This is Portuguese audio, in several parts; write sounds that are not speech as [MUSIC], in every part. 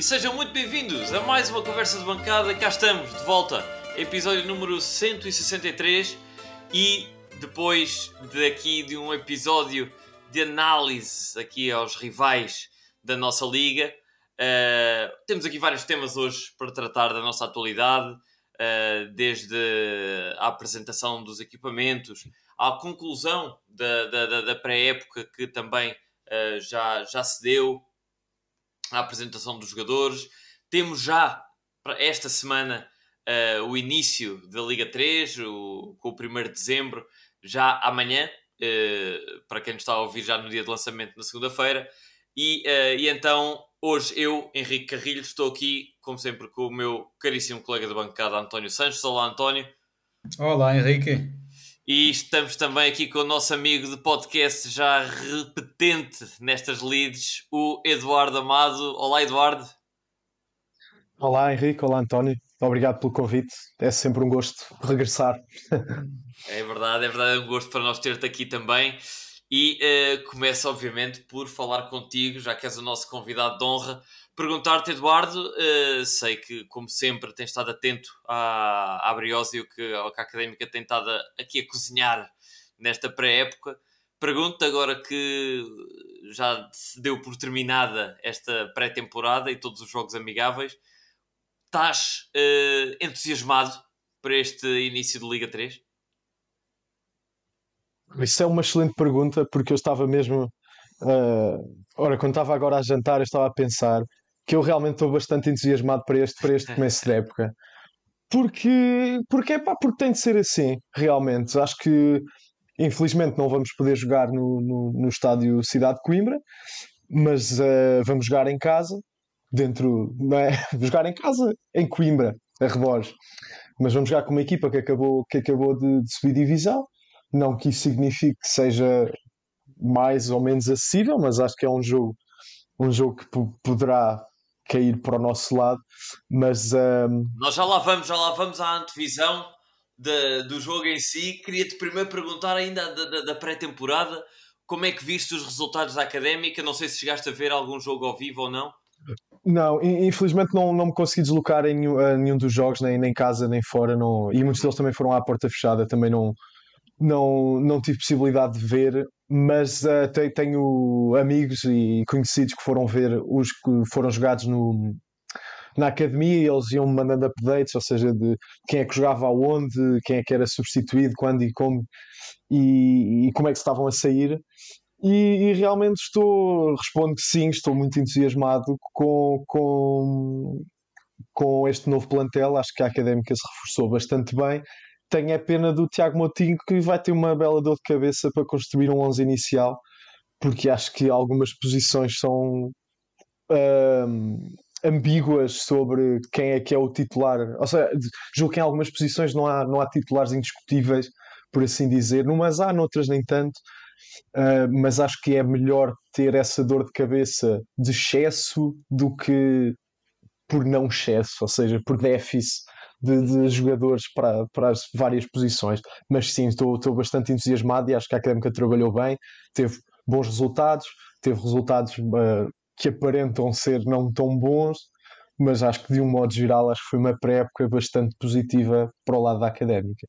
e sejam muito bem-vindos a mais uma conversa de bancada. Cá estamos, de volta, episódio número 163 e depois daqui de um episódio de análise aqui aos rivais da nossa liga, uh, temos aqui vários temas hoje para tratar da nossa atualidade, uh, desde a apresentação dos equipamentos à conclusão da, da, da pré-época que também uh, já, já se deu a apresentação dos jogadores. Temos já para esta semana uh, o início da Liga 3, o, com o 1 de dezembro, já amanhã, uh, para quem está a ouvir já no dia de lançamento, na segunda-feira. E, uh, e então, hoje eu, Henrique Carrilho, estou aqui, como sempre, com o meu caríssimo colega de bancada, António Sanches. Olá, António. Olá, Henrique. E estamos também aqui com o nosso amigo de podcast já repetente nestas leads, o Eduardo Amado. Olá, Eduardo. Olá, Henrique. Olá, António. Obrigado pelo convite. É sempre um gosto regressar. é verdade, é verdade. É um gosto para nós ter-te aqui também. E uh, começo, obviamente, por falar contigo, já que és o nosso convidado de honra, perguntar-te, Eduardo, uh, sei que, como sempre, tens estado atento à, à Briósio, que, que a Académica tem estado aqui a cozinhar nesta pré-época. Pergunto-te agora que já se deu por terminada esta pré-temporada e todos os jogos amigáveis, estás uh, entusiasmado para este início de Liga 3? Isso é uma excelente pergunta, porque eu estava mesmo. Uh, ora, quando estava agora a jantar, eu estava a pensar que eu realmente estou bastante entusiasmado para este, para este começo de época. Porque, porque, epá, porque tem de ser assim, realmente. Acho que, infelizmente, não vamos poder jogar no, no, no estádio Cidade de Coimbra, mas uh, vamos jogar em casa, dentro, não é? [LAUGHS] jogar em casa, em Coimbra, a rebores. Mas vamos jogar com uma equipa que acabou, que acabou de, de subir divisão. Não que isso signifique que seja mais ou menos acessível, mas acho que é um jogo, um jogo que poderá cair para o nosso lado, mas... Um... Nós já lá vamos, já lá vamos à antevisão de, do jogo em si. Queria-te primeiro perguntar ainda da, da, da pré-temporada, como é que viste os resultados da Académica? Não sei se chegaste a ver algum jogo ao vivo ou não. Não, infelizmente não, não me consegui deslocar em nenhum, nenhum dos jogos, nem, nem casa, nem fora, não, e muitos deles também foram à porta fechada, também não, não, não tive possibilidade de ver, mas uh, tenho amigos e conhecidos que foram ver os que foram jogados no, na academia e eles iam mandando updates, ou seja, de quem é que jogava aonde, quem é que era substituído, quando e como, e, e como é que estavam a sair. E, e, realmente estou, respondo que sim, estou muito entusiasmado com, com, com este novo plantel. Acho que a académica se reforçou bastante bem tenho a pena do Tiago Moutinho que vai ter uma bela dor de cabeça para construir um 11 inicial, porque acho que algumas posições são um, ambíguas sobre quem é que é o titular. Ou seja, julgo que em algumas posições não há, não há titulares indiscutíveis, por assim dizer, numas há, noutras nem tanto. Uh, mas acho que é melhor ter essa dor de cabeça de excesso do que por não excesso, ou seja, por déficit de, de, jogadores para, para as várias posições. Mas sim, estou, estou bastante entusiasmado e acho que a Académica trabalhou bem, teve bons resultados, teve resultados uh, que aparentam ser não tão bons, mas acho que de um modo geral acho que foi uma pré-época bastante positiva para o lado da Académica.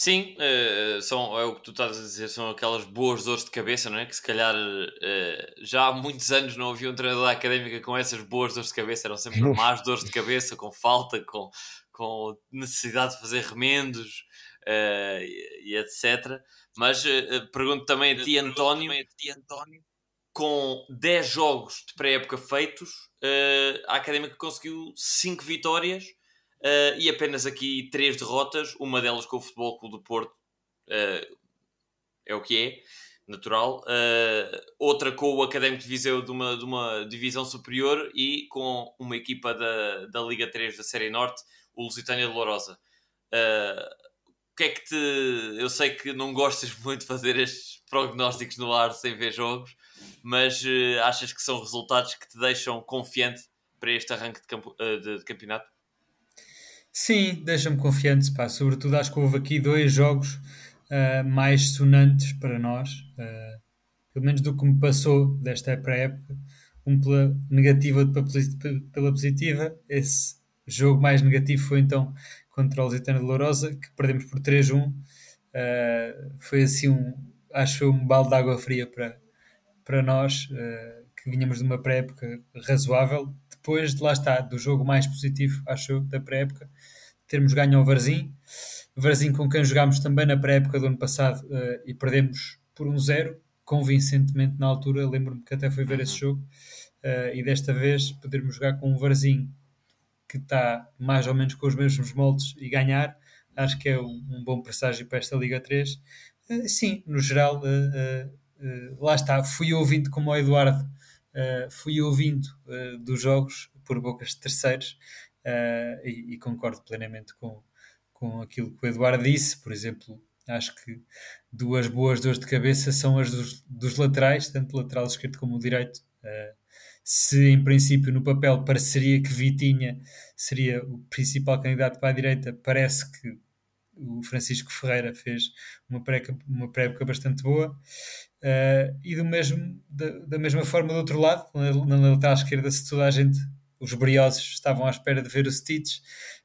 Sim, uh, são, é o que tu estás a dizer, são aquelas boas dores de cabeça, não é? Que se calhar uh, já há muitos anos não havia um treinador da académica com essas boas dores de cabeça, eram sempre [LAUGHS] más dores de cabeça, com falta, com, com necessidade de fazer remendos uh, e, e, etc. Mas uh, pergunto também a ti, António, com 10 jogos de pré-época feitos, uh, a Académica conseguiu 5 vitórias e apenas aqui 3 derrotas, uma delas com o Futebol Clube do Porto, é o que é, natural. outra com o Académico de Viseu de uma, de uma divisão superior e com uma equipa da, da Liga 3 da Série Norte, o Lusitânia de Lourosa. Uh, o que é que te. Eu sei que não gostas [LAUGHS] muito de fazer estes prognósticos no ar sem ver jogos, mas uh, achas que são resultados que te deixam confiante para este arranque de, campo, uh, de, de campeonato? Sim, deixa-me confiante, pá. Sobretudo acho que houve aqui dois jogos uh, mais sonantes para nós, uh, pelo menos do que me passou desta pré-época. um pela negativa, pela positiva. Esse jogo mais negativo foi então contra o Lusitano de Lourosa, que perdemos por 3-1. Uh, foi assim um, acho que foi um balde de água fria para, para nós, uh, que vinhamos de uma pré-época razoável. Depois de lá está, do jogo mais positivo, acho da pré-época, termos ganho ao Varzim. Varzim com quem jogámos também na pré-época do ano passado uh, e perdemos por um zero, convincentemente na altura. Lembro-me que até fui ver esse uhum. jogo. E desta vez podermos jogar com um Varzim que está mais ou menos com os mesmos moldes e ganhar, acho que é um, um bom presságio para esta Liga 3. Uh, eh, sim, no geral, uh, lá está, fui ouvindo como o Eduardo, fui ouvindo dos jogos por bocas de terceiros e, e, concordo plenamente com, com aquilo que o Eduardo disse, por exemplo, acho que duas boas dores de cabeça são as dos, dos laterais, tanto o lateral esquerdo como o direito. Uh, se em princípio no papel pareceria que Vitinha seria o principal candidato para a direita, parece que o Francisco Ferreira fez uma pré-época pré bastante boa. Uh, e do mesmo, da, da, mesma forma, do outro lado, na, na lateral esquerda, se toda a gente, os briosos, estavam à espera de ver o Stitch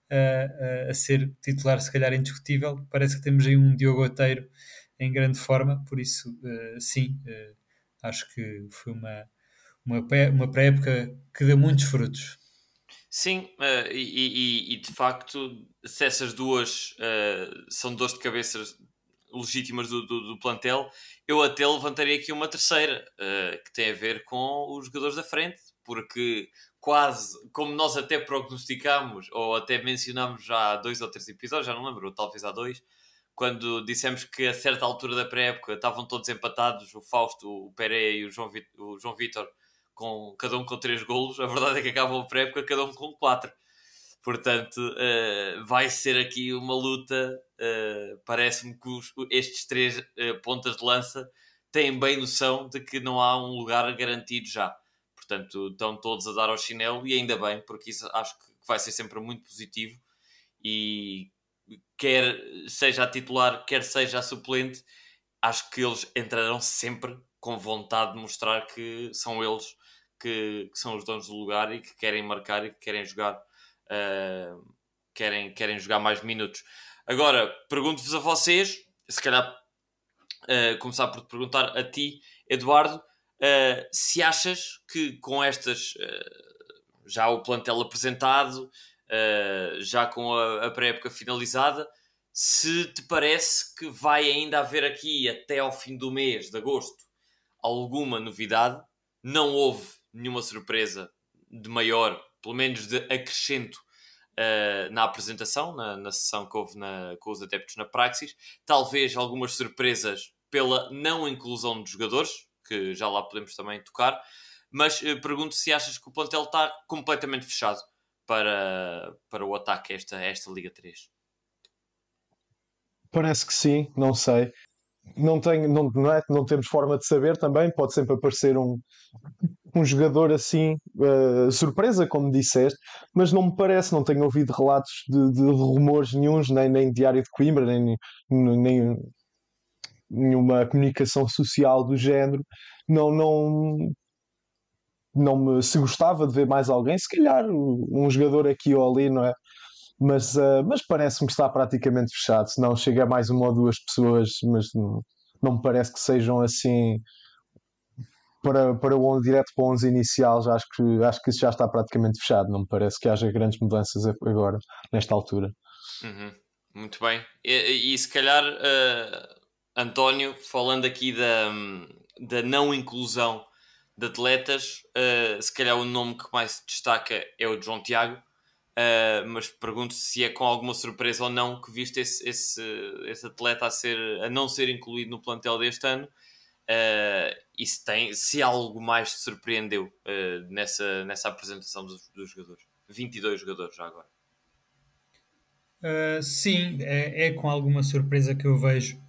uh, uh, a ser titular, se calhar indiscutível, parece que temos aí um Diogo Oteiro em grande forma, por isso, sim, acho que foi uma, uma, uma pré-época que deu muitos frutos. Sim, uh, e, e, e, de facto, se essas duas uh, são dores de cabeça legítimas do, do, do, plantel, eu até levantaria aqui uma terceira, uh, que tem a ver com os jogadores da frente, porque quase, como nós até prognosticámos, ou até mencionámos já há dois ou três episódios, já não lembro, talvez há dois, quando dissemos que a certa altura da pré-época estavam todos empatados, o Fausto, o Pereira e o João Vitor com cada um com três golos, a verdade é que acabam a pré-época cada um com quatro. Portanto, uh, vai ser aqui uma luta. Uh, Parece-me que os, estes três uh, pontas de lança têm bem noção de que não há um lugar garantido já. Portanto, estão todos a dar ao chinelo e ainda bem, porque isso acho que vai ser sempre muito positivo. E quer seja a titular, quer seja a suplente, acho que eles entrarão sempre com vontade de mostrar que são eles que, que, são os donos do lugar e que querem marcar e que querem jogar, uh, querem, querem jogar mais minutos. Agora, pergunto-vos a vocês, se calhar uh, começar por te perguntar a ti, Eduardo, uh, se achas que com estas, já o plantel apresentado, já com a, a pré-época finalizada, se te parece que vai ainda haver aqui até ao fim do mês de agosto alguma novidade, não houve nenhuma surpresa de maior, pelo menos de acrescento uh, na apresentação, na, na sessão que houve na, com os adeptos na Praxis. Talvez algumas surpresas pela não inclusão de jogadores, que já lá podemos também tocar. Mas uh, pergunto se achas que o plantel está completamente fechado para, para o ataque a esta, a esta Liga 3. Parece que sim, não sei não, tenho, não, não, é, não temos forma de saber também, pode sempre aparecer um, um jogador assim, uh, surpresa, como disseste, mas não me parece, não tenho ouvido relatos de, de rumores nenhums, nem, nem Diário de Coimbra, nem, nem nenhuma comunicação social do género. Não, não, não me, se gostava de ver mais alguém, se calhar um jogador aqui ou ali, não é? mas, uh, mas parece-me que está praticamente fechado. Se não chega mais uma ou duas pessoas, mas não, não me parece que sejam assim para, para o 11 direto para o 11 inicial. Já acho, que, acho que isso já está praticamente fechado. Não me parece que haja grandes mudanças agora, nesta altura. Uhum. Muito bem. E, e se calhar, uh, António, falando aqui da, da não inclusão de atletas, uh, se calhar o nome que mais se destaca é o de João Tiago Uh, mas pergunto se é com alguma surpresa ou não que viste esse, esse, esse atleta a, ser, a não ser incluído no plantel deste ano uh, e se, tem, se algo mais te surpreendeu uh, nessa, nessa apresentação dos, dos, jogadores. 22 jogadores já agora. sim, é, é, com alguma surpresa que eu vejo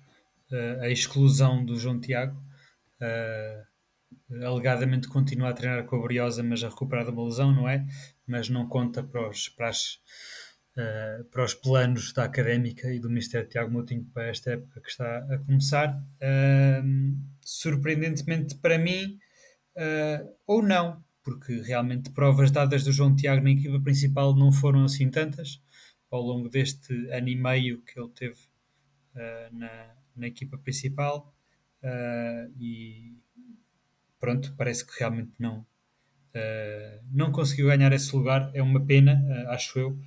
a exclusão do João Tiago. alegadamente continua a treinar com a Briosa, mas a recuperar de uma lesão, não é? mas não conta para os, para, as, uh, para os planos da académica e do Ministério Tiago Moutinho para esta época que está a começar. Uh, surpreendentemente para mim, uh, ou não, porque realmente provas dadas do João Tiago na equipa principal não foram assim tantas ao longo deste ano e meio que ele teve uh, na, na equipa principal uh, e pronto, parece que realmente não uh, não conseguiu ganhar esse lugar, é uma pena, acho eu,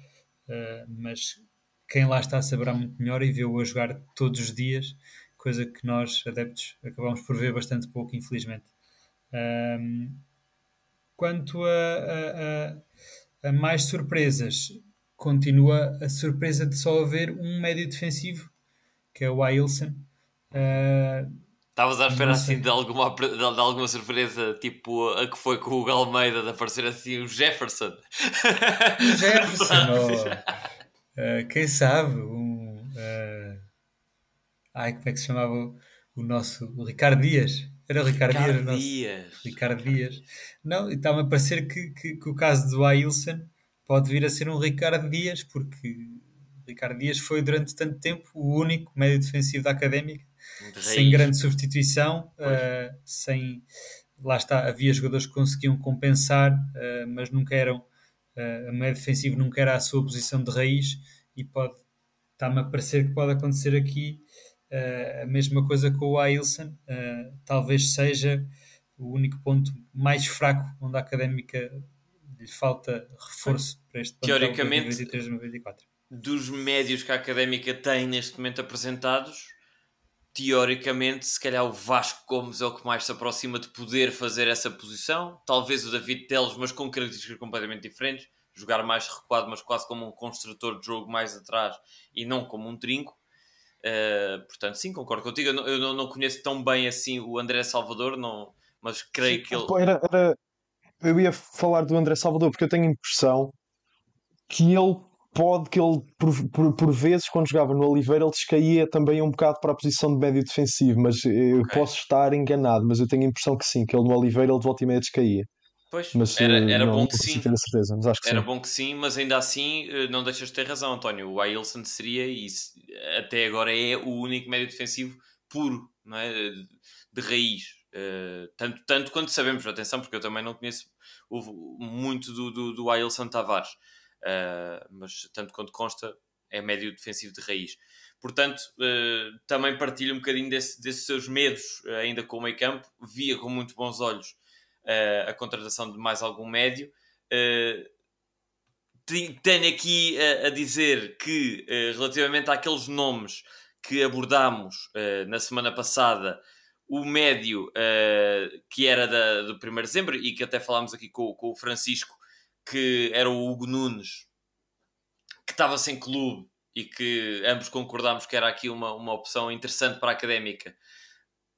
mas quem lá está saberá muito melhor e vê-o a jogar todos os dias, coisa que nós, adeptos, acabamos por ver bastante pouco, infelizmente. Quanto a, a, a, a, mais surpresas, continua a surpresa de só haver um médio defensivo, que é o Ailson. Uh, Estavas à espera assim de alguma, de, de, alguma surpresa, tipo a que foi com o Galmeida de aparecer assim o Jefferson. Jefferson, [LAUGHS] oh. uh, quem sabe? Um, uh... Ai, como é que se chamava o, o nosso o Ricardo Dias? Era o Ricardo, Ricardo Dias. Dias. Ricardo Dias. Não, está-me a parecer que, que, que, o caso do Ailson pode vir a ser um Ricardo Dias, porque Ricardo Dias foi durante tanto tempo o único médio defensivo da Académica, sem grande substituição, uh, sem... Lá está, havia jogadores que conseguiam compensar, uh, mas nunca eram... Uh, a médio defensivo nunca era a sua posição de raiz e pode... Está-me a parecer que pode acontecer aqui a mesma coisa com o Ailson, talvez seja o único ponto mais fraco onde a académica lhe falta reforço para este Teoricamente, 2023-2024. Dos médios que a académica tem neste momento apresentados, teoricamente, se calhar o Vasco Gomes é o que mais se aproxima de poder fazer essa posição. Talvez o David Teles, mas com características completamente diferentes. Jogar mais recuado, mas quase como um construtor de jogo mais atrás e não como um trinco. Uh, portanto, sim, concordo contigo. Eu, não, eu não, conheço tão bem assim o André Salvador, não, mas creio sim, que ele. Era, era, eu ia falar do André Salvador porque eu tenho a impressão que ele pode, que ele por, por, por vezes, quando jogava no Oliveira, ele descaía também um bocado para a posição de médio defensivo. Mas eu okay. posso estar enganado, mas eu tenho a impressão que sim, que ele no Oliveira ele de volta e meia descaía. Pois, mas, era, era não, bom que sim. Certeza, que era sim. bom que sim, mas ainda assim eh, não deixas de ter razão, António. O Ailson seria, e até agora é o único médio defensivo puro, não é? de raiz. Uh, tanto, tanto quanto sabemos, atenção, porque eu também não conheço muito do, do, do Ailson Tavares, uh, mas tanto quanto consta, é médio defensivo de raiz. Portanto, uh, também partilho um bocadinho desse, desses seus medos, ainda com o meio campo, via com muito bons olhos uh, a contratação de mais algum médio. Uh, tenho aqui a, a dizer que, uh, relativamente àqueles nomes que abordámos na semana passada, o médio que era da, do 1 de dezembro e que até falámos aqui com, com o Francisco, que era o Hugo Nunes, que estava sem clube e que ambos concordámos que era aqui uma, uma opção interessante para a académica.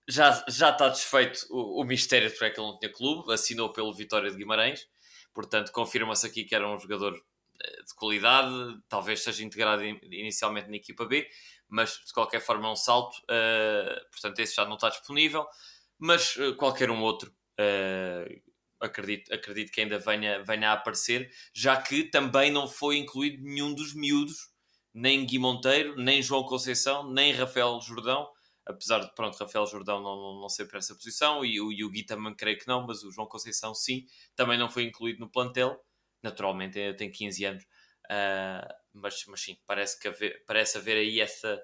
Já, já está desfeito o, o mistério de porque é que ele não tinha clube, assinou pelo Vitória de Guimarães, portanto confirma-se aqui que era um jogador eh, de qualidade, talvez seja integrado inicialmente na equipa B, mas de qualquer forma é um salto, uh, portanto esse já não está disponível, mas uh, qualquer um outro uh, acredito, acredito que ainda venha, venha a aparecer, já que também não foi incluído nenhum dos miúdos, nem Gui Monteiro, nem João Conceição, nem Rafael Jordão, apesar de pronto, Rafael Jordão não, não, não ser para essa posição e o Yugi também creio que não, mas o João Conceição sim, também não foi incluído no plantel, naturalmente ainda tem 15 anos, uh, mas, mas sim, parece, que haver, parece haver aí essa,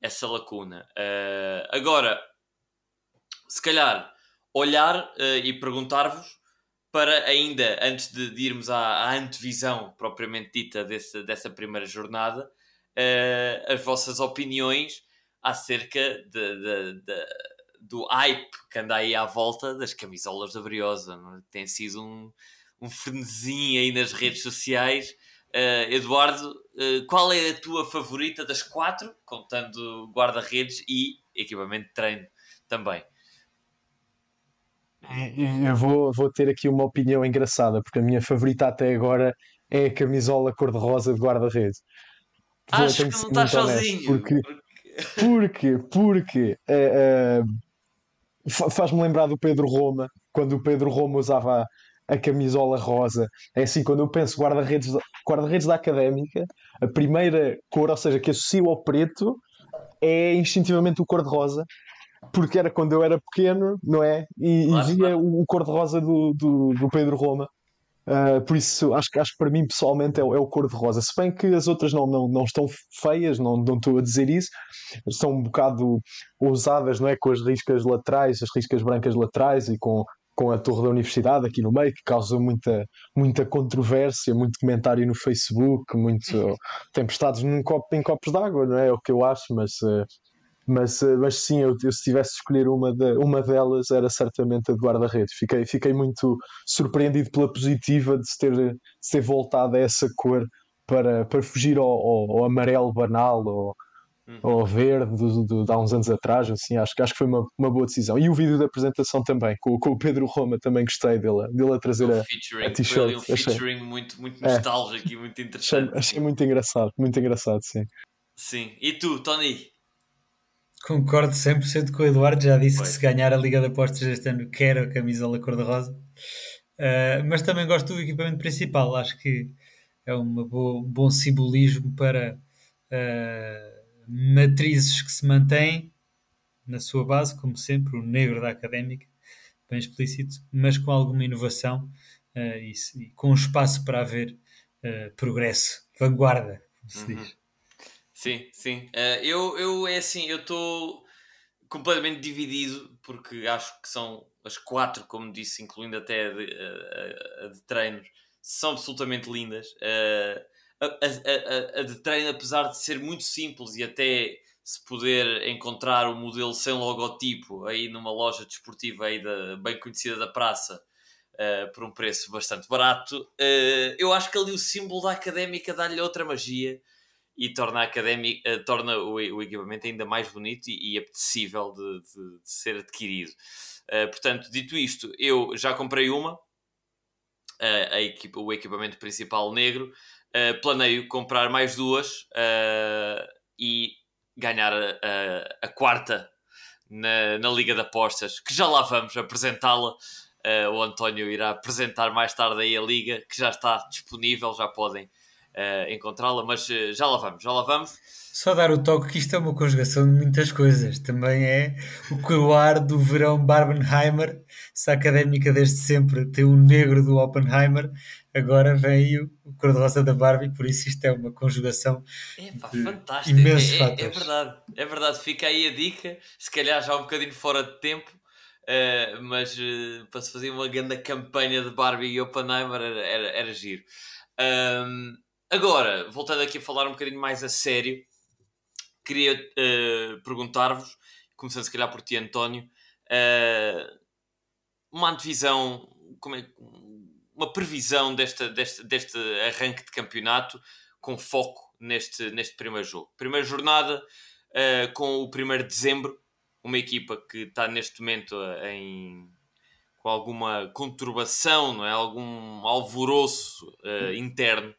essa lacuna. Uh, agora, se calhar, olhar uh, e perguntar-vos para ainda, antes de, de irmos à, à, antevisão propriamente dita desse, dessa primeira jornada, as vossas opiniões acerca de, de, do hype que anda aí à volta das camisolas da Briosa. É? Tem sido um, um frenesim aí nas redes sociais. Uh, Eduardo, uh, qual é a tua favorita das quatro, contando guarda-redes e equipamento de treino também? Eu vou, vou ter aqui uma opinião engraçada, porque a minha favorita até agora é a camisola cor-de-rosa de guarda-redes. Acho que não estás sozinho. Porque, porque, porque uh, uh, faz-me lembrar do Pedro Roma, quando o Pedro Roma usava a, a camisola rosa. É assim, quando eu penso guarda-redes guarda-redes da académica, a primeira cor, ou seja, que associo ao preto, é instintivamente o cor-de-rosa. Porque era quando eu era pequeno, não é? E, claro, e via claro. o, o cor-de-rosa do, do, do, Pedro Roma. Uh, por isso, acho, acho que para mim pessoalmente é, é o cor-de-rosa. Se bem que as outras não, não, não estão feias, não, não estou a dizer isso, são um bocado ousadas, não é? Com as riscas laterais, as riscas brancas laterais e com, com a torre da universidade aqui no meio, que causa muita, muita controvérsia, muito comentário no Facebook, muito [LAUGHS] tempestades num copo, em copos d'água, não é? É o que eu acho, mas. Uh, mas, eh, mas sim, eu, eu, se tivesse de escolher uma, de, uma delas era certamente a de guarda-redes. Fiquei, fiquei muito surpreendido pela positiva de se ter, de ter voltado a essa cor para, para fugir ao, ao, ao amarelo banal ou uhum. ao verde do, do, de há uns anos atrás. Assim, acho, acho que foi uma, uma boa decisão. E o vídeo da apresentação também, com, com o Pedro Roma, também gostei dele, dele a trazer a, a t-shirt. Um featuring achei. muito, muito é. nostálgico é. e muito interessante. Achei, achei muito engraçado, muito engraçado, sim. Sim. E tu, Tony? Concordo 100% com o Eduardo, já disse que se ganhar a Liga de Apostas este ano quer a camisola cor-de-rosa. Uh, mas também gosto do equipamento principal, acho que é boa, um bom simbolismo para uh, matrizes que se mantêm na sua base, como sempre, o negro da académica, bem explícito, mas com alguma inovação uh, e, e, com espaço para haver progresso, vanguarda, como se uhum. diz. Sim, sim. Uh, eu, eu, é assim, eu estou completamente dividido porque acho que são as quatro, como disse, incluindo até a de, a, a de treinos, são absolutamente lindas. Uh, a, a, de treino, apesar de ser muito simples e até se poder encontrar um modelo sem logotipo aí numa loja desportiva aí da, bem conhecida da praça uh, por um preço bastante barato, uh, eu acho que ali o símbolo da académica dá-lhe outra magia e torna, a académica, uh, torna o, o, equipamento ainda mais bonito e, e apetecível de, de, de, ser adquirido. Uh, portanto, dito isto, eu já comprei uma, uh, a equipa, o equipamento principal negro, planeio comprar mais duas e ganhar a, a, a quarta na, na, Liga de Apostas, que já lá vamos apresentá-la. o António irá apresentar mais tarde aí a Liga, que já está disponível, já podem uh, encontrá-la, mas uh, já lá vamos, já lá vamos. Só dar o toque que isto é uma conjugação de muitas coisas. Também é o coroar do verão Barbenheimer. Se a académica desde sempre tem o negro do Oppenheimer, agora vem o cor-de-rosa da Barbie, por isso isto é uma conjugação Epá, de fantástico. imensos é, fatores. É, é verdade, é verdade. Fica aí a dica, se calhar já um bocadinho fora de tempo, uh, mas uh, para se fazer uma grande campanha de Barbie e Oppenheimer era, era, era giro. Um, Agora, voltando aqui a falar um bocadinho mais a sério, queria uh, perguntar-vos, começando se calhar por ti, António, uh, uma antevisão, como é, uma previsão desta, deste, deste arranque de campeonato com foco neste, neste primeiro jogo. Primeira jornada uh, com o 1 de dezembro, uma equipa que está neste momento em, com alguma conturbação, não é? algum alvoroço uh, interno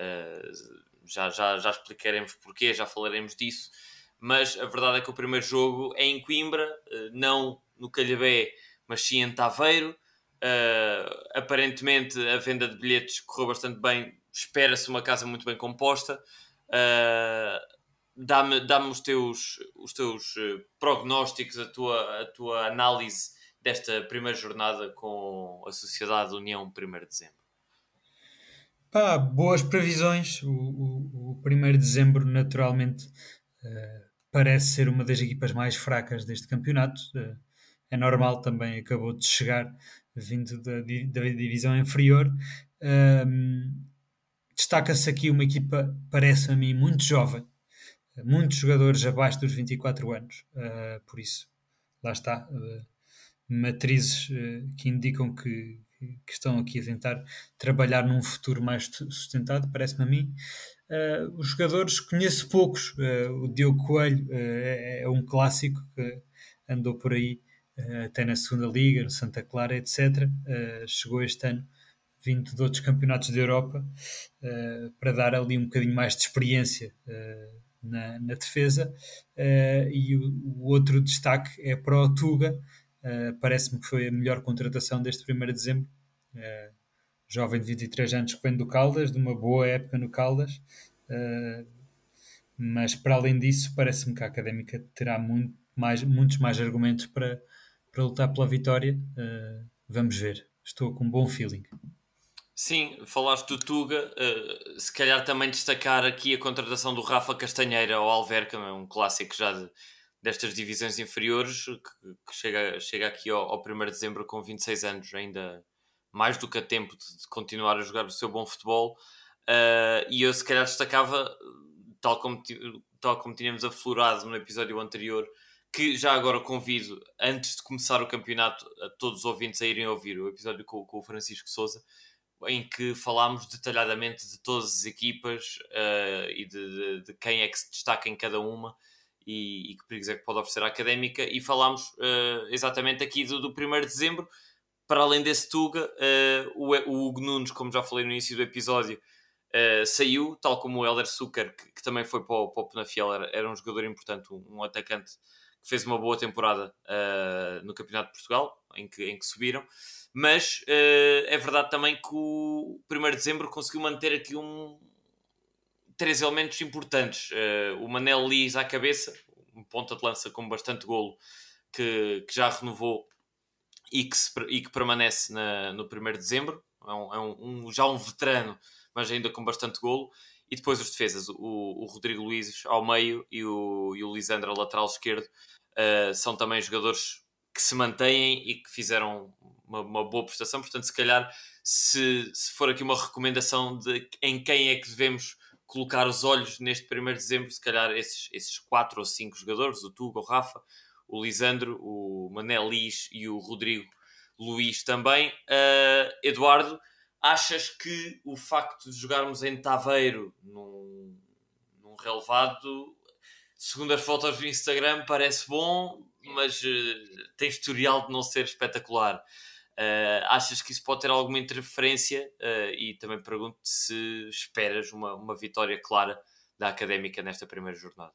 Uh, já, já, já explicaremos porquê, já falaremos disso. Mas a verdade é que o primeiro jogo é em Coimbra, uh, não no Calhabé, mas sim em Taveiro. Uh, aparentemente a venda de bilhetes correu bastante bem, espera-se uma casa muito bem composta. Dá-me dá os teus, os teus prognósticos, a tua, a tua análise desta primeira jornada com a Sociedade União 1 de Dezembro. Pá, boas previsões. O, o, o 1 de dezembro, naturalmente, uh, parece ser uma das equipas mais fracas deste campeonato. Uh, é normal, também acabou de chegar, vindo da, da divisão inferior. Uh, Destaca-se aqui uma equipa, parece a mim, muito jovem. Muitos jogadores abaixo dos 24 anos. Uh, por isso, lá está. matrizes que indicam que que, estão aqui a tentar trabalhar num futuro mais sustentado, parece-me a mim. Uh, os jogadores, conheço poucos. Uh, o Diogo Coelho uh, é, um clássico que andou por aí até na segunda Liga, no Santa Clara, etc. chegou este ano vindo de outros campeonatos da Europa para dar ali um bocadinho mais de experiência na, na, defesa. e o, o, outro destaque é para o Tuga, Uh, Parece-me que foi a melhor contratação deste 1 de dezembro. Uh, jovem de 23 anos que vem do Caldas, de uma boa época no Caldas. Uh, mas para além disso, parece-me que a académica terá muito, mais, muitos mais argumentos para, para lutar pela vitória. Uh, vamos ver. Estou com um bom feeling. Sim, falaste do Tuga, uh, se calhar também destacar aqui a contratação do Rafa Castanheira ao Alverca, um clássico já de, destas divisões inferiores, que, que, chega, chega aqui ao, ao 1 de dezembro com 26 anos, ainda mais do que a tempo de, de continuar a jogar o seu bom futebol. Uh, e eu se calhar destacava, tal como, tal como tínhamos aflorado no episódio anterior, que já agora convido, antes de começar o campeonato, a todos os ouvintes a irem ouvir o episódio com, com o Francisco Souza, em que falámos detalhadamente de todas as equipas uh, e de, de, de, quem é que se destaca em cada uma e, e que perigos é que pode oferecer a académica. E falámos uh, exatamente aqui do, do 1 de dezembro. Para além desse Tuga, uh, o, o Hugo Nunes, como já falei no início do episódio, saiu, tal como o Helder Zucker, que, que, também foi para o, para o Penafiel, era, era um jogador importante, um, um atacante que fez uma boa temporada no Campeonato de Portugal, em que, em que subiram mas uh, é verdade também que o 1 de dezembro conseguiu manter aqui um, três elementos importantes. Uh, o Manel Liz à cabeça, um ponta de lança com bastante golo, que, que já renovou e que, se, e que permanece na, no 1 de dezembro. É, um, é um, um, já um veterano, mas ainda com bastante golo. E depois os defesas, o, o Rodrigo Luiz ao meio e o, e o Lisandro lateral esquerdo, uh, são também jogadores que se mantêm e que fizeram uma, uma boa prestação. Portanto, se calhar, se, se for aqui uma recomendação de em quem é que devemos colocar os olhos neste 1 de dezembro, se calhar esses, esses quatro ou cinco jogadores, o Tuga, o Rafa, o Lisandro, o Manel Lis e o Rodrigo Luís também. Uh, Eduardo, achas que o facto de jogarmos em Taveiro num, num relevado, segundo as fotos do Instagram, parece bom, mas uh, tem historial de não ser espetacular. Uh, achas que isso pode ter alguma interferência? Uh, e também pergunto se esperas uma, uma vitória clara da Académica nesta primeira jornada.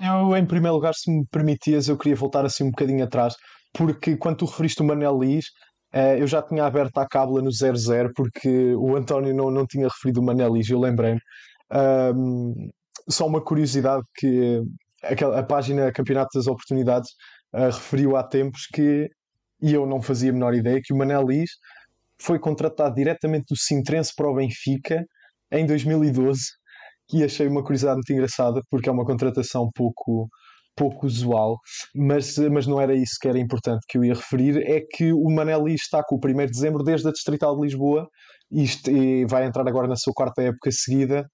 Eu, em primeiro lugar, se me permitias, eu queria voltar assim um bocadinho atrás, porque quando tu referiste o Manel Liz, uh, eu já tinha aberto a cábula no 00, porque o António não, não tinha referido o Manel Liz, eu lembrei-me. só uma curiosidade que aquela, a página Campeonato das Oportunidades referiu há tempos que e eu não fazia a menor ideia que o Manel Liz foi contratado diretamente do Sintrense para o Benfica em 2012 e achei uma curiosidade muito engraçada porque é uma contratação pouco pouco usual, mas, mas não era isso que era importante que eu ia referir, é que o Manel Liz está com o 1 de dezembro desde a Distrital de Lisboa e, e vai entrar agora na sua quarta época seguida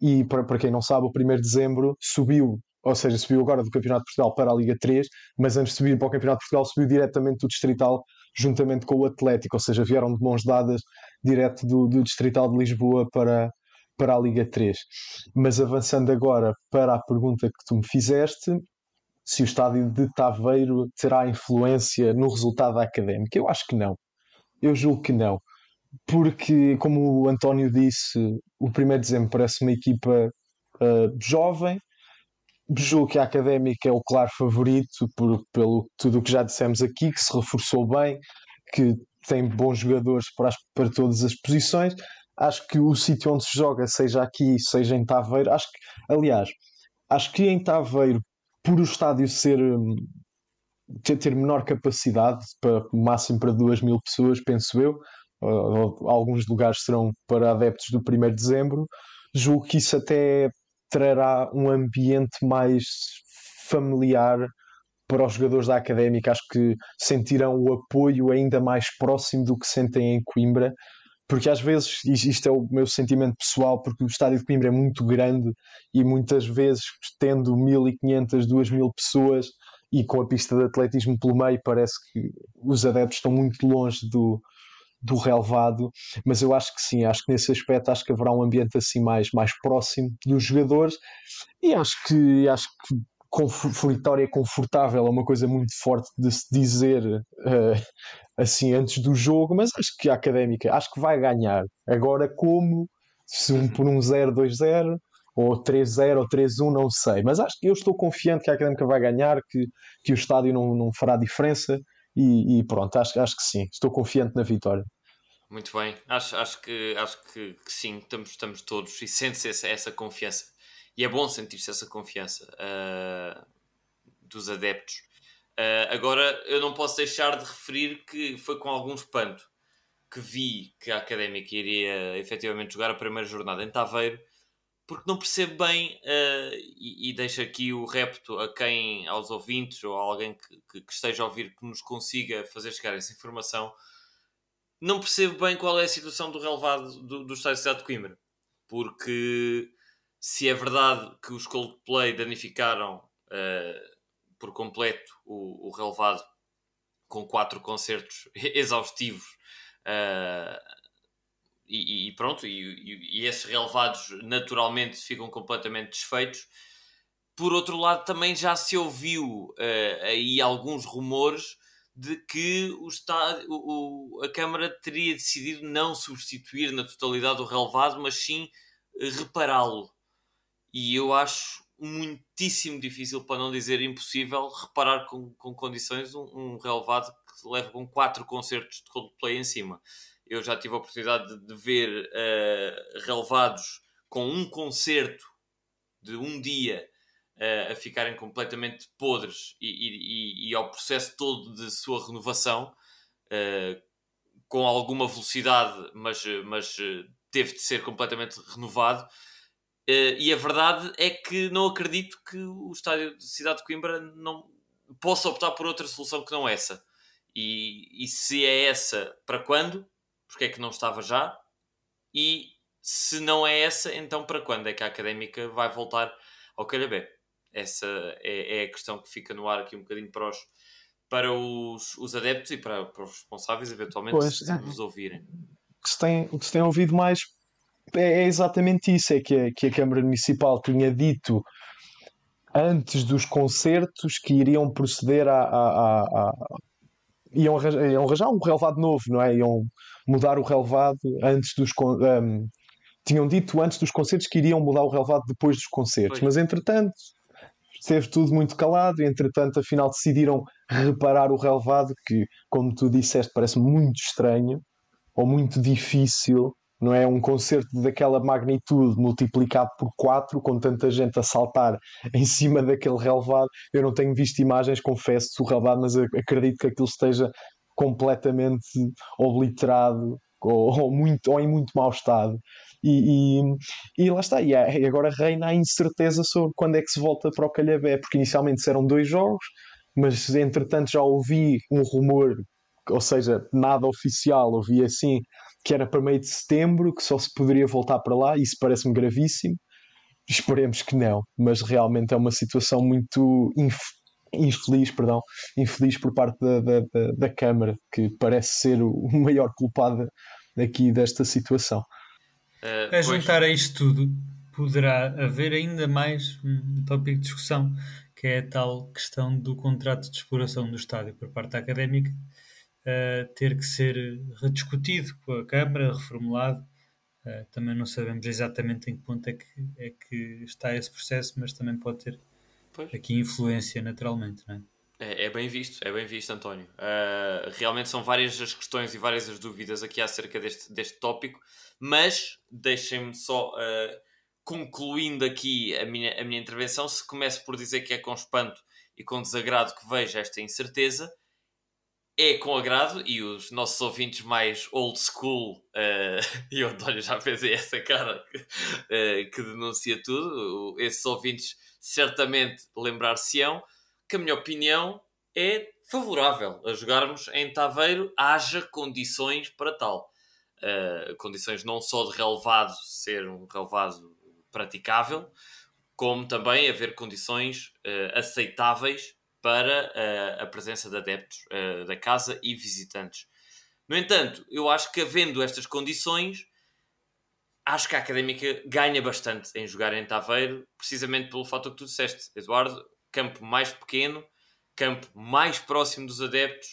e para, para quem não sabe, o 1 de dezembro subiu ou seja, subiu agora do Campeonato de Portugal para a Liga 3, mas antes de subir para o Campeonato de Portugal subiu diretamente do Distrital juntamente com o Atlético, ou seja, vieram de mãos dadas direto do, do Distrital de Lisboa para, para a Liga 3. Mas avançando agora para a pergunta que tu me fizeste, se o estádio de Taveiro terá influência no resultado académico, eu acho que não. Eu julgo que não. Porque, como o António disse, o 1 de dezembro parece uma equipa uh, jovem, Julgo que a Académica é o claro favorito por, pelo tudo o que já dissemos aqui, que se reforçou bem, que tem bons jogadores para, as, para todas as posições. Acho que o sítio onde se joga, seja aqui, seja em Taveiro, acho que, aliás, acho que em Taveiro, por o estádio ser hum, ter menor capacidade, para máximo para 2 mil pessoas, penso eu, alguns lugares serão para adeptos do 1 de dezembro, julgo que isso até trará um ambiente mais familiar para os jogadores da Académica. Acho que sentirão o apoio ainda mais próximo do que sentem em Coimbra, porque às vezes, isto é o meu sentimento pessoal, porque o estádio de Coimbra é muito grande e muitas vezes, tendo 1500, 2000 pessoas e com a pista de atletismo pelo meio, parece que os adeptos estão muito longe do, do relevado, mas eu acho que sim, acho que nesse aspecto acho que haverá um ambiente assim mais, mais próximo dos jogadores. E acho que acho que vitória confortável é uma coisa muito forte de se dizer uh, assim antes do jogo, mas acho que a académica acho que vai ganhar. Agora como? Se um por um 0, 2-0 ou 3-0 ou 3-1, não sei, mas acho que eu estou confiante que a académica vai ganhar, que, que o estádio não, não fará diferença e, e, pronto, acho, acho que sim, estou confiante na vitória. Muito bem, acho, acho, que, acho que, que sim, estamos, estamos todos e sente-se essa, essa confiança. E é bom sentir-se essa confiança. Uh, dos adeptos. Uh, agora, eu não posso deixar de referir que foi com algum espanto que vi que a Académica iria efetivamente jogar a primeira jornada em Taveiro, porque não percebo bem, uh, e, e deixo aqui o repto a quem, aos ouvintes ou a alguém que, que, que, esteja a ouvir, que nos consiga fazer chegar essa informação, não percebo bem qual é a situação do relevado do, do Estádio de Cidade de Coimbra. Porque se é verdade que os Coldplay danificaram uh, por completo o, o relevado com quatro concertos [LAUGHS] exaustivos uh, e, e, pronto, e, e, esses relevados naturalmente ficam completamente desfeitos. Por outro lado, também já se ouviu uh, aí alguns rumores de que o estádio, o, a Câmara teria decidido não substituir na totalidade o relevado, mas sim repará-lo. E eu acho muitíssimo difícil, para não dizer impossível, reparar com, com condições um, um relevado que leva com quatro concertos de Coldplay em cima. Eu já tive a oportunidade de, ver uh, relevados com um concerto de um dia uh, a ficarem completamente podres e, e, e, ao processo todo de sua renovação, uh, com alguma velocidade, mas, mas teve de ser completamente renovado. E a verdade é que não acredito que o estádio de Cidade de Coimbra não possa optar por outra solução que não essa. E, e se é essa, para quando? Porque é que não estava já? E se não é essa, então para quando é que a académica vai voltar ao Calhabé? Essa é, é a questão que fica no ar aqui um bocadinho para os, para os, os adeptos e para, para os responsáveis, eventualmente, pois, se nos ouvirem. O que, se tem, o que se tem ouvido mais é, é exatamente isso, é que a, que a Câmara Municipal tinha dito antes dos concertos que iriam proceder a, a, a iam, arranjar, iam arranjar um relevado novo, não é? Iam mudar o relevado antes dos um, tinham dito antes dos concertos que iriam mudar o relevado depois dos concertos, mas entretanto esteve tudo muito calado, e entretanto afinal decidiram reparar o relevado que, como tu disseste, parece muito estranho ou muito difícil não é? Um concerto daquela magnitude multiplicado por 4, com tanta gente a saltar [LAUGHS] em cima daquele relevado. Eu não tenho visto imagens, confesso, do relevado, mas acredito que aquilo esteja completamente obliterado ou, [LAUGHS] ou, muito, ou em muito mau estado. E, e, e lá está, e, agora reina a incerteza sobre quando é que se volta para o Calhabé, porque inicialmente eram dois jogos, mas entretanto já ouvi um rumor, ou seja, nada oficial, ouvi assim que era para meio de setembro, que só se poderia voltar para lá, isso parece-me gravíssimo. Esperemos que não, mas realmente é uma situação muito inf infeliz, perdão, infeliz por parte da, da, da, da Câmara, que parece ser o maior culpado aqui desta situação. Uh, a juntar a isto tudo, poderá haver ainda mais um tópico de discussão, que é a tal questão do contrato de exploração do estádio por parte da académica, uh, ter que ser rediscutido com a Câmara, reformulado. Uh, também não sabemos exatamente em que ponto é que, é que está esse processo, mas também pode ter pois. aqui influência naturalmente, não é? É, é, bem visto, é bem visto, António. Uh, realmente são várias as questões e várias as dúvidas aqui acerca deste, deste tópico, mas deixem-me só, uh, concluindo aqui a minha, a minha intervenção, se começo por dizer que é com espanto e com desagrado que vejo esta incerteza, é com agrado e os nossos ouvintes mais old school, uh, [LAUGHS] e o António já fez essa cara que, uh, que denuncia tudo, esses ouvintes certamente lembrar-se-ão que a minha opinião é favorável a jogarmos em Taveiro, haja condições para tal. Uh, condições não só de relevado ser um relevado praticável, como também haver condições aceitáveis para uh, a presença de adeptos uh, da casa e visitantes. No entanto, eu acho que havendo estas condições, acho que a Académica ganha bastante em jogar em Taveiro, precisamente pelo fato que tu disseste, Eduardo, campo mais pequeno, campo mais próximo dos adeptos,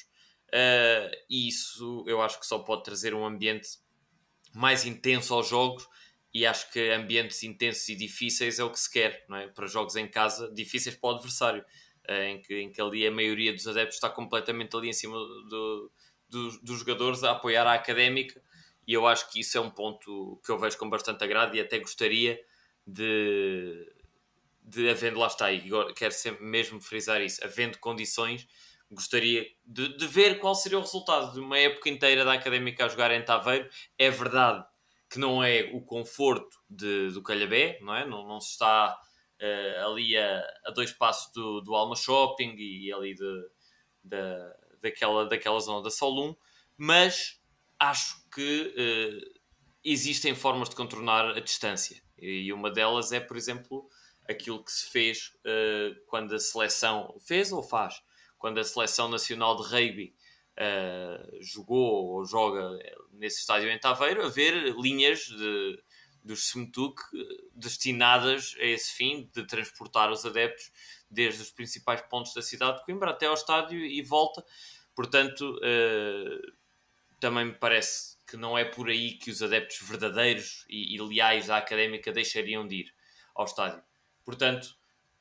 uh, e isso eu acho que só pode trazer um ambiente mais intenso aos jogos, e acho que ambientes intensos e difíceis é o que se quer, não é? Para jogos em casa, difíceis para o adversário. Eh, em que, em que ali a maioria dos adeptos está completamente ali em cima do, do, dos jogadores a apoiar a académica e eu acho que isso é um ponto que eu vejo com bastante agrado e até gostaria de, de havendo, lá está, e quero sempre mesmo frisar isso, havendo condições, gostaria de, de, ver qual seria o resultado de uma época inteira da Académica a jogar em Taveiro. É verdade que não é o conforto de, do Calhabé, não é? Não, não se está uh, ali a, a, dois passos do, do Alma Shopping e ali de, de, daquela, daquela zona da Solum, mas acho que uh, existem formas de contornar a distância. E uma delas é, por exemplo, aquilo que se fez uh, quando a seleção fez ou faz, quando a seleção nacional de rugby jogou ou joga nesse estádio em Taveiro, haver linhas de, dos Semetuk destinadas a esse fim de transportar os adeptos desde os principais pontos da cidade de Coimbra até ao estádio e volta. Portanto, uh, também me parece que não é por aí que os adeptos verdadeiros e, e leais à académica deixariam de ir ao estádio. Portanto,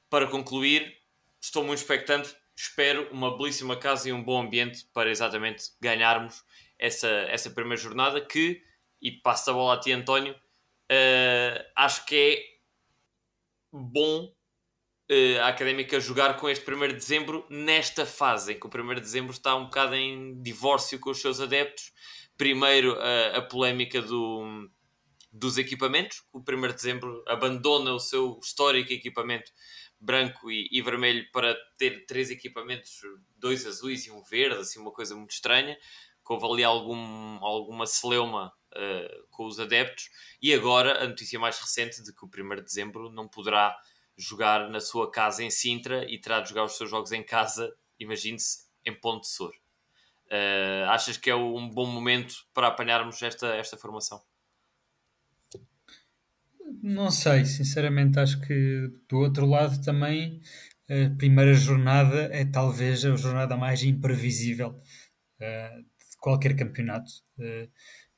para concluir, estou muito expectante. Espero uma belíssima casa e um bom ambiente para exatamente ganharmos essa, essa primeira jornada. Que, e passo a bola a ti, António, uh, acho que é bom uh, a académica jogar com este 1 de dezembro nesta fase em que o 1 de dezembro está um bocado em divórcio com os seus adeptos. Primeiro, uh, a polémica do dos equipamentos. O 1 de dezembro abandona o seu histórico equipamento branco e, e, vermelho para ter três equipamentos, dois azuis e um verde, assim uma coisa muito estranha. Houve ali algum, alguma celeuma uh, com os adeptos. E agora a notícia mais recente de que o 1 de dezembro não poderá jogar na sua casa em Sintra e terá de jogar os seus jogos em casa, imagine-se, em Ponte Sor. Uh, achas que é um bom momento para apanharmos esta, esta formação? Não sei, sinceramente, acho que do outro lado também a primeira jornada é talvez a jornada mais imprevisível uh, de qualquer campeonato. Uh,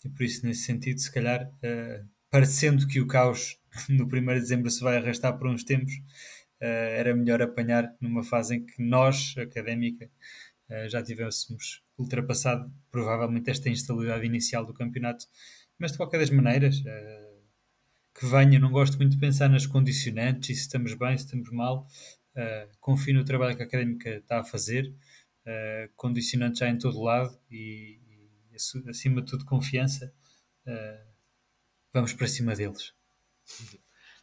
e por isso, nesse sentido, se calhar, uh, parecendo que o caos [LAUGHS] no 1 de dezembro se vai arrastar por uns tempos, era melhor apanhar numa fase em que nós, académica, já tivéssemos ultrapassado provavelmente esta instabilidade inicial do campeonato. Mas de qualquer das maneiras que venha. Não gosto muito de pensar nas condicionantes e se estamos bem, se estamos mal. Uh, confio no trabalho que a académica está a fazer. Uh, condicionantes já em todo lado e, e acima de tudo, confiança. Uh, vamos para cima deles.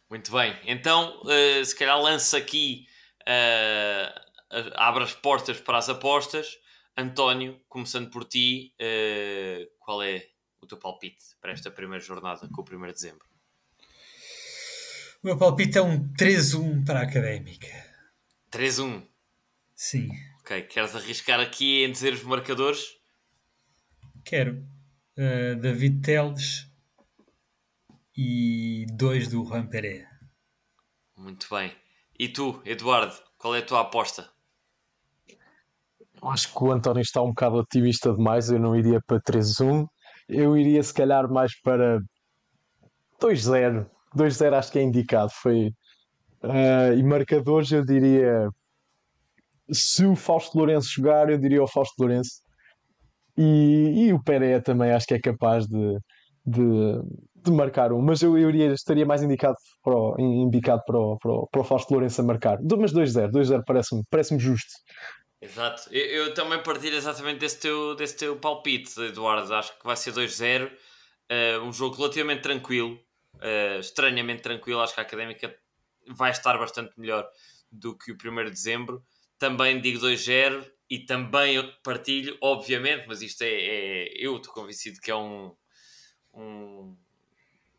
Muito bem. Então, uh, se calhar lança aqui, abre as portas para as apostas. António, começando por ti, qual é o teu palpite para esta primeira jornada com o 1 de dezembro? O meu palpite é um 3-1 para a Académica. 3-1? Sim. Ok, queres arriscar aqui em dizer os marcadores? Quero. Uh, David Teles e 2 do Juan Pereira. Muito bem. E tu, Eduardo, qual é a tua aposta? Acho que o António está um bocado otimista demais. Eu não iria para 3-1. Eu iria, se calhar, mais para 2-0. 2-0 acho que é indicado. Foi, uh, e marcadores, eu diria. Se o Fausto Lourenço jogar, eu diria o Fausto Lourenço. E, e o Pereira também acho que é capaz de, de, de marcar um. Mas eu, eu iria, estaria mais indicado para o, indicado para o, para o, para o Fausto Lourenço a marcar. Mas 2-0, 2-0 parece-me parece justo. Exato, eu, eu, também partilho exatamente desse teu, desse teu palpite, Eduardo. Acho que vai ser 2-0. Uh, eh, um jogo relativamente tranquilo uh, estranhamente tranquilo. Acho que a académica vai estar bastante melhor do que o 1 de dezembro. Também digo 2-0 e também partilho, obviamente, mas isto é, é eu estou convencido que é um, um,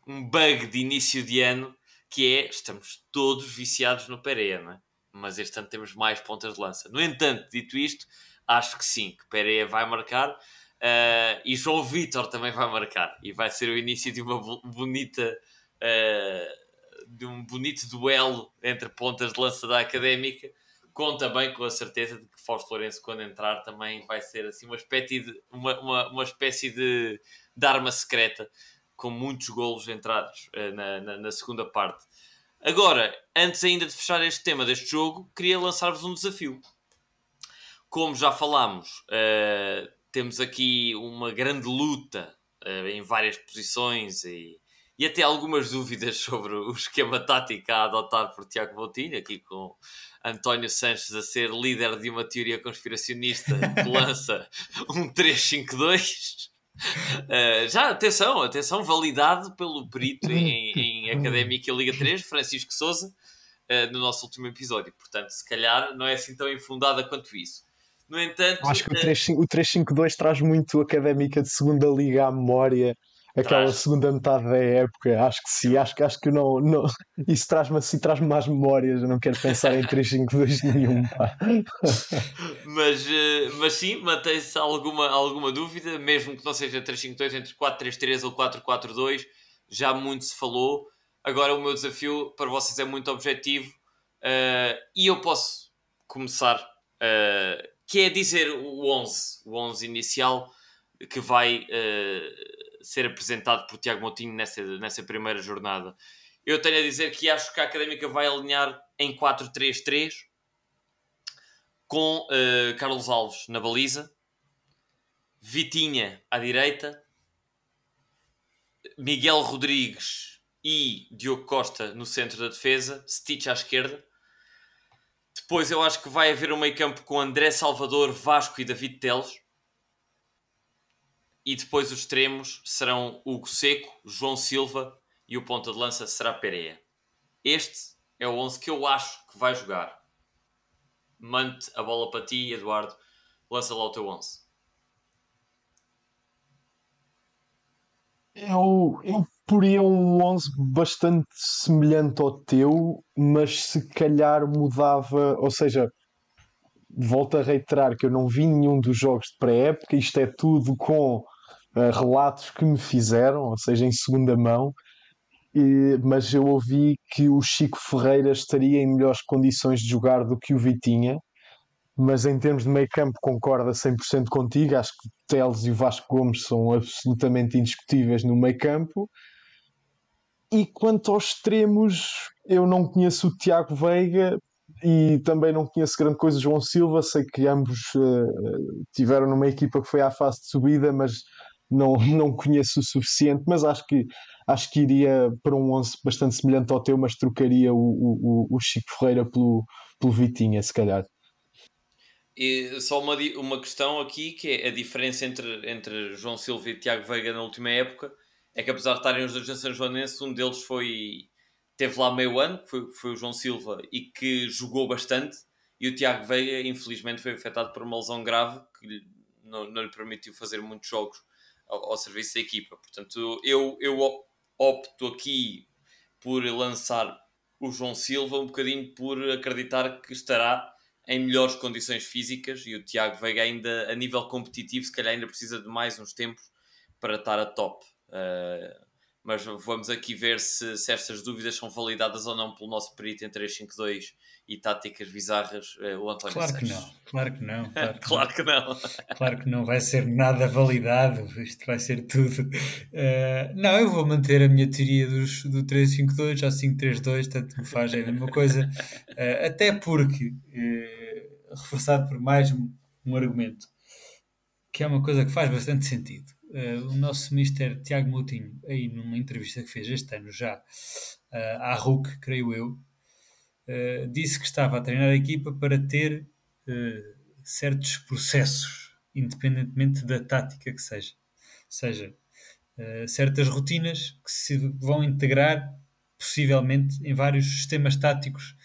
um bug de início de ano que é estamos todos viciados no Pereira, não é? mas este ano temos mais pontas de lança. No entanto, dito isto, acho que sim, que Pereira vai marcar Uh, e João Vitor também vai marcar. E vai ser o início de uma bonita. Uh, de um bonito duelo entre pontas de lança da académica. Com também com a certeza de que Fausto Lourenço, quando entrar, também vai ser assim uma espécie de, uma, uma, uma espécie de, de arma secreta com muitos golos entrados uh, na, na, na, segunda parte. Agora, antes ainda de fechar este tema deste jogo, queria lançar-vos um desafio. Como já falámos, uh, temos aqui uma grande luta uh, em várias posições e, e até algumas dúvidas [LAUGHS] sobre o esquema tático a adotar por Tiago Moutinho, aqui com António Sanches a ser líder de uma teoria conspiracionista [LAUGHS] que lança um 3-5-2. Uh, eh, já, atenção, atenção, validado pelo perito em, em [LAUGHS] Académica Liga 3, Francisco Souza, uh, no nosso último episódio. Portanto, se calhar não é assim tão infundada quanto isso. No entanto, acho que o 3-5-2 traz muito Académica de segunda liga à memória aquela traz. segunda metade da época. Acho que sim, acho, acho que não, não. Isso traz-me assim, traz-me mais memórias. Eu não quero pensar em 3-5-2 nenhum. Pá. mas, eh, mas sim, mantém-se alguma, alguma dúvida, mesmo que não seja 3-5-2 entre 4-3-3 ou 4-4-2, já muito se falou. Agora o meu desafio para vocês é muito objetivo uh, e eu posso começar, uh, que é dizer o 11, o 11 inicial que vai uh, ser apresentado por Tiago Moutinho nessa, nessa primeira jornada. Eu tenho a dizer que acho que a Académica vai alinhar em 4-3-3 com uh, Carlos Alves na baliza, Vitinha à direita, Miguel Rodrigues e Diogo Costa no centro da defesa, Stitch à esquerda. Depois eu acho que vai haver um meio campo com André Salvador, Vasco e David Teles e depois os extremos serão Hugo Seco, João Silva e o ponta de lança será Pereira. Este é o 11 que eu acho que vai jogar. Mande a bola para ti, Eduardo. Lança lá o teu 11. Eu, eu poria um 11 bastante semelhante ao teu, mas se calhar mudava, ou seja, volto a reiterar que eu não vi nenhum dos jogos de pré-época, isto é tudo com uh, relatos que me fizeram, ou seja, em segunda mão, e, mas eu ouvi que o Chico Ferreira estaria em melhores condições de jogar do que o Vitinha. Mas em termos de meio campo, concordo a 100% contigo. Acho que Teles e o Vasco Gomes são absolutamente indiscutíveis no meio campo. E quanto aos extremos, eu não conheço o Tiago Veiga e também não conheço grande coisa João Silva. Sei que ambos uh, tiveram numa equipa que foi à fase de subida, mas não, não conheço o suficiente, mas acho que, acho que iria para um 11 bastante semelhante ao teu, mas trocaria o, o, o Chico Ferreira pelo, pelo Vitinha, se calhar. E só uma, uma questão aqui que é a diferença entre, entre João Silva e Tiago Veiga na última época é que apesar de estarem os dois na São Joanense, um deles foi teve lá meio ano, que foi, foi o João Silva, e que jogou bastante, e o Tiago Veiga infelizmente foi afetado por uma lesão grave que não, não lhe permitiu fazer muitos jogos ao, ao serviço da equipa. Portanto, eu, eu opto aqui por lançar o João Silva um bocadinho por acreditar que estará em melhores condições físicas e o Tiago Veiga ainda a nível competitivo se calhar ainda precisa de mais uns tempos para estar a top. Uh, mas vamos aqui ver se, se estas dúvidas são validadas ou não pelo nosso perito em 352 e táticas bizarras, eh, o António Claro que não, claro que não. Claro [LAUGHS] que, claro não. que não. claro que não vai ser nada validado, isto vai ser tudo. Uh, não, eu vou manter a minha teoria dos, do 352 ao 532, tanto me faz é a mesma coisa, uh, [LAUGHS] até porque, uh, reforçado por mais um, um argumento, que é uma coisa que faz bastante sentido. Uh, o nosso Mister Tiago Moutinho, aí numa entrevista que fez este ano já uh, à RUC, creio eu, uh, disse que estava a treinar a equipa para ter certos processos, independentemente da tática que seja. Ou seja, certas rotinas que se vão integrar, possivelmente, em vários sistemas táticos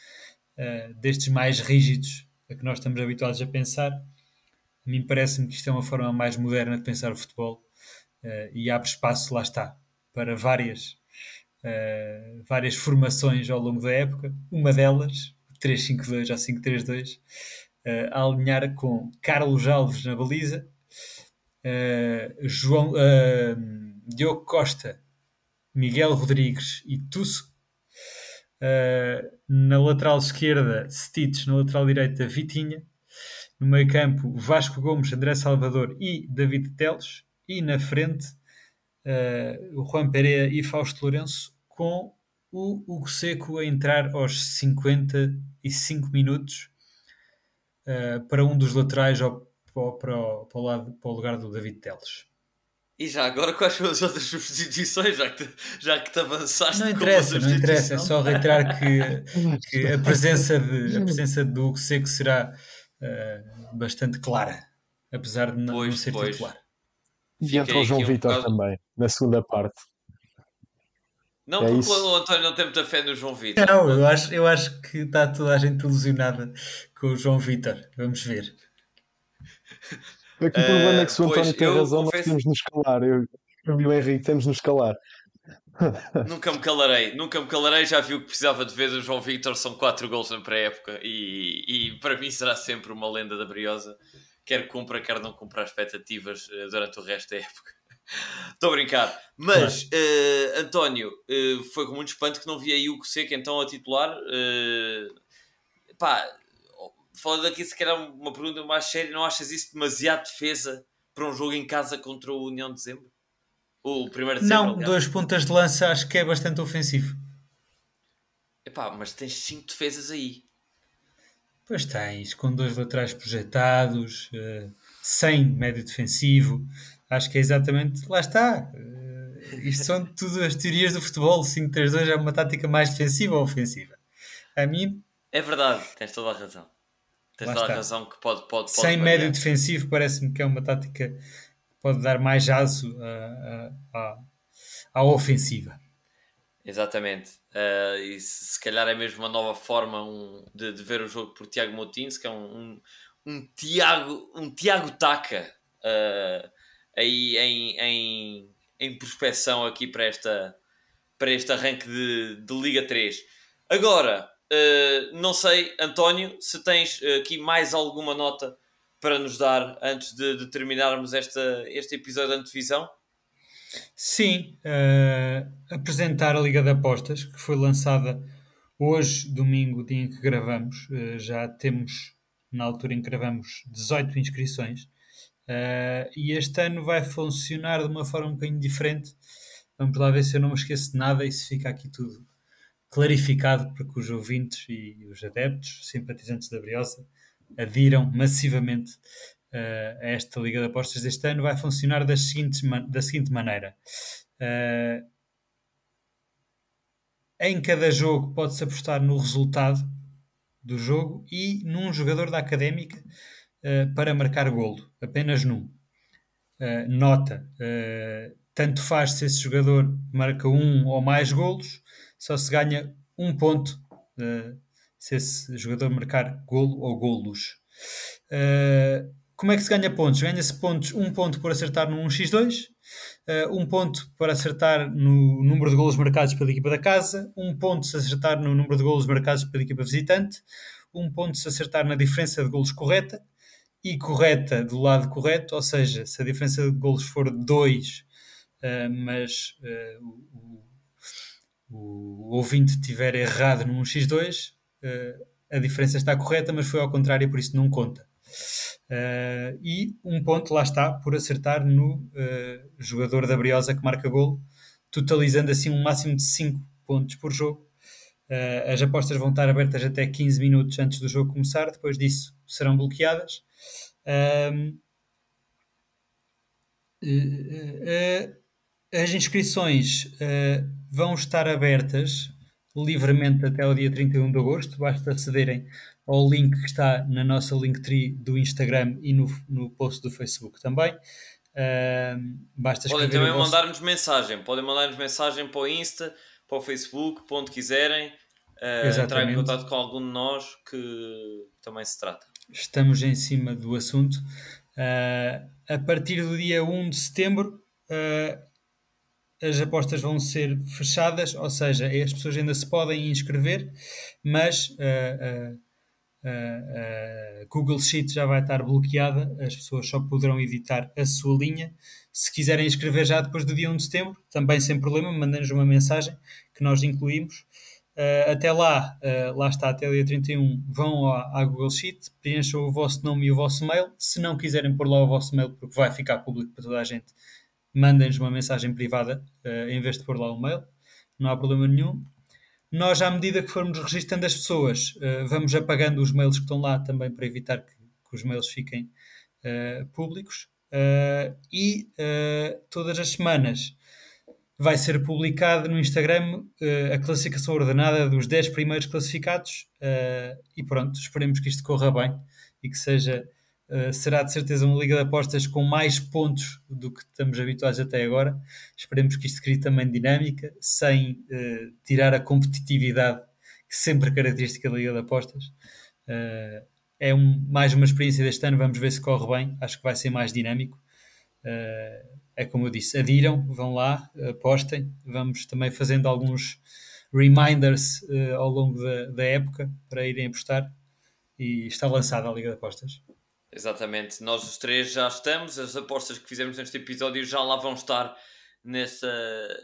destes mais rígidos a que nós estamos habituados a pensar. A mim parece-me que isto é uma forma mais moderna de pensar o futebol uh, e abre espaço, lá está, para várias, uh, várias formações ao longo da época. Uma delas, 3-5-2 ou 5-3-2, uh, a alinhar com Carlos Alves na baliza, João, Diogo Costa, Miguel Rodrigues e Tusso. na lateral esquerda, Stitch, na lateral direita, Vitinha. No meio campo, Vasco Gomes, André Salvador e David Teles e na frente uh, o Juan Pereira e Fausto Lourenço com o Hugo Seco a entrar aos 55 minutos uh, para um dos laterais ou para, para, o lado, para o lugar do David Teles. E já agora, quais são as outras substituições, já que te, já que te avançaste? Não interessa, não interessa, é só reiterar que, [LAUGHS] que, a, presença de, a presença do Hugo Seco será uh, bastante clara, apesar de não, pois, não ser pois. titular. E entra o João Vitor um também, na segunda parte. Não, é porque isso. o António não tem muita fé no João Vitor. Não, eu acho, eu acho que está toda a gente ilusionada com o João Vitor. Vamos ver. Aqui o problema é que se o eh, António tem razão, confesso... nós temos de nos calar. Eu, eu e o Henrique temos de nos calar. [LAUGHS] nunca me calarei, nunca me calarei. Já vi o que precisava de ver do João Victor. São 4 gols na pré-época e, e para mim será sempre uma lenda da Briosa. Quer cumpra, quer não cumpra as expectativas eh, durante o resto da época. [LAUGHS] Estou a brincar. Mas, uh, António, uh, foi com muito espanto que não vi aí o Seca então a titular. Uh, pá, falando aqui, se calhar uma pergunta mais séria, não achas isso demasiado defesa para um jogo em casa contra o União de Dezembro? O primeiro de dezembro, Não, aliás. dois pontas de lança acho que é bastante ofensivo. Epá, mas tens cinco defesas aí. Pois tens, com dois laterais projetados, uh, sem médio defensivo. Acho que é exatamente. Lá está. Uh, isto são [LAUGHS] tudo as teorias do futebol. 5-3-2 é uma tática mais defensiva ou ofensiva. A mim. É verdade, tens toda a razão. Tens toda a razão que pode. pode, pode Sem variar. médio defensivo, parece-me que é uma tática que pode dar mais aso à ofensiva. Exatamente. Uh, e se, se, calhar é mesmo uma nova forma um, de, de, ver o jogo por Tiago Moutinho, que é um, um, um, Tiago, um Tiago Taca uh, aí em, em, em prospecção aqui para, esta, para este arranque de, de Liga 3. Agora, Uh, não sei, António, se tens aqui mais alguma nota para nos dar antes de, de terminarmos esta, este episódio de antevisão? Sim, uh, apresentar a Liga de Apostas, que foi lançada hoje, domingo, dia em que gravamos. já temos, na altura em que gravamos, 18 inscrições. e este ano vai funcionar de uma forma um bocadinho diferente. Vamos lá ver se eu não me esqueço de nada e se fica aqui tudo clarificado para que os ouvintes e os adeptos, simpatizantes da Briosa, adiram massivamente uh, esta Liga de Apostas deste ano. Vai funcionar da seguinte, da seguinte maneira. Uh, em cada jogo pode-se apostar no resultado do jogo e num jogador da Académica uh, para marcar golo, apenas num. nota, tanto faz se esse jogador marca um ou mais golos, só se ganha um ponto se esse jogador marcar golo ou golos. Uh, como é que se ganha pontos? Ganha-se pontos, um ponto por acertar no 1x2, uh, um ponto por acertar no número de golos marcados pela equipa da casa, um ponto se acertar no número de golos marcados pela equipa visitante, um ponto se acertar na diferença de golos correta, e correta do lado correto, ou seja, se a diferença de golos for 2, uh, mas uh, o ouvinte estiver errado no 1x2, uh, eh, a diferença está correta, mas foi ao contrário, por isso não conta. Uh, e um ponto, lá está, por acertar no uh, jogador da Briosa que marca golo, totalizando assim um máximo de 5 pontos por jogo. Uh, as apostas vão estar abertas até 15 minutos antes do jogo começar, depois disso serão bloqueadas. as inscrições vão estar abertas livremente até o dia 31 de agosto. Basta acederem ao link que está na nossa Linktree do Instagram e no, no post do Facebook também. Uh, basta Podem também vosso... mandar-nos mensagem. Podem mandar-nos mensagem para o Insta, para o Facebook, para onde quiserem. Uh, entrar em contato com algum de nós que também se trata. Estamos em cima do assunto. Uh, a partir do dia 1 de setembro, uh, as apostas vão ser fechadas, ou seja, as pessoas ainda se podem inscrever, mas uh, Google Sheet já vai estar bloqueada, as pessoas só poderão editar a sua linha. Se quiserem inscrever já depois do dia 1 de setembro, também sem problema, mandem-nos uma mensagem que nós incluímos. Uh, até lá, uh, lá está, até dia 31, vão à, à, Google Sheet, preencham o vosso nome e o vosso mail. Se não quiserem pôr lá o vosso mail, porque vai ficar público para toda a gente, mandem-nos uma mensagem privada uh, em vez de pôr lá o mail, não há problema nenhum. Nós, à medida que formos registando as pessoas, uh, vamos apagando os mails que estão lá também para evitar que, que os mails fiquem uh, públicos. Uh, e uh, todas as semanas vai ser publicado no Instagram uh, a classificação ordenada dos 10 primeiros classificados e pronto, esperemos que isto corra bem e que seja será de certeza uma liga de apostas com mais pontos do que estamos habituados até agora esperemos que isto crie também dinâmica sem tirar a competitividade que sempre característica da liga de apostas é um, mais uma experiência deste ano, vamos ver se corre bem, acho que vai ser mais dinâmico. Uh, é como eu disse, adiram, vão lá, apostem, vamos também fazendo alguns reminders uh, ao longo da, da, época para irem apostar e está lançada a Liga de Apostas. Exatamente, nós os três já estamos, as apostas que fizemos neste episódio já lá vão estar nessa,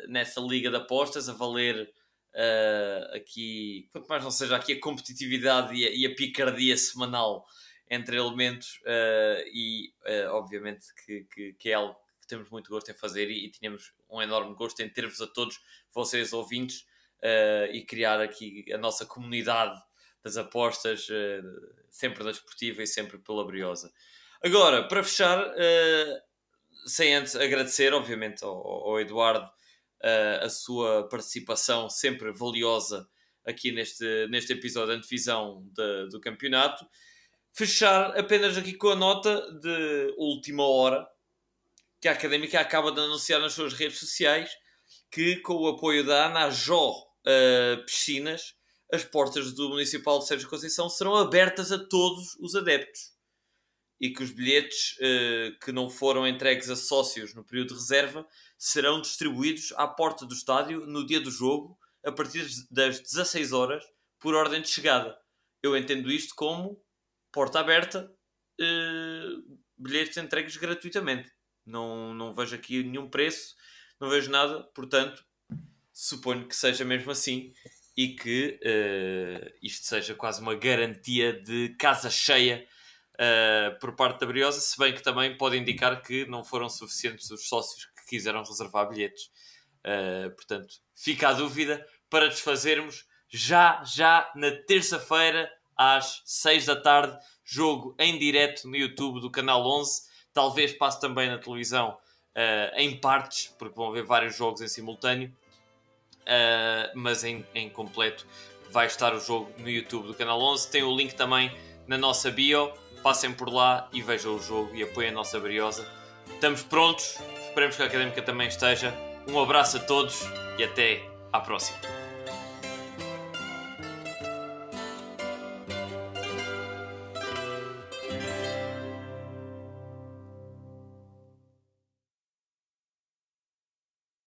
nessa Liga de Apostas a valer uh, aqui, quanto mais não seja aqui a competitividade e a, e a picardia semanal entre elementos uh, e uh, obviamente que, que, que, é algo que temos muito gosto em fazer e, e tínhamos um enorme gosto em ter-vos a todos vocês ouvintes e criar aqui a nossa comunidade das apostas sempre da esportiva e sempre pela briosa. Agora, para fechar, sem antes agradecer obviamente ao, ao Eduardo uh, a sua participação sempre valiosa aqui neste, neste episódio de antevisão de, do campeonato. Fechar apenas aqui com a nota de última hora que a Académica acaba de anunciar nas suas redes sociais que, com o apoio da Ana Jó uh, Piscinas, as portas do Municipal de Sérgio Conceição serão abertas a todos os adeptos e que os bilhetes uh, que não foram entregues a sócios no período de reserva serão distribuídos à porta do estádio no dia do jogo, a partir das 16 horas, por ordem de chegada. Eu entendo isto como porta aberta, uh, bilhetes entregues gratuitamente. Não, não vejo aqui nenhum preço, não vejo nada, portanto, suponho que seja mesmo assim e que uh, isto seja quase uma garantia de casa cheia uh, por parte da Briosa, se bem que também pode indicar que não foram suficientes os sócios que quiseram reservar bilhetes. Uh, portanto, fica a dúvida para desfazermos já, já na terça-feira, às 6 da tarde, jogo em direto no YouTube do Canal 11. Talvez passe também na televisão em partes, porque vão haver vários jogos em simultâneo, uh, mas em, em completo vai estar o jogo no YouTube do Canal 11. Tem o link também na nossa bio passem por lá e vejam o jogo e apoiem a nossa briosa. Estamos prontos, esperemos que a Académica também esteja. Um abraço a todos e até à próxima.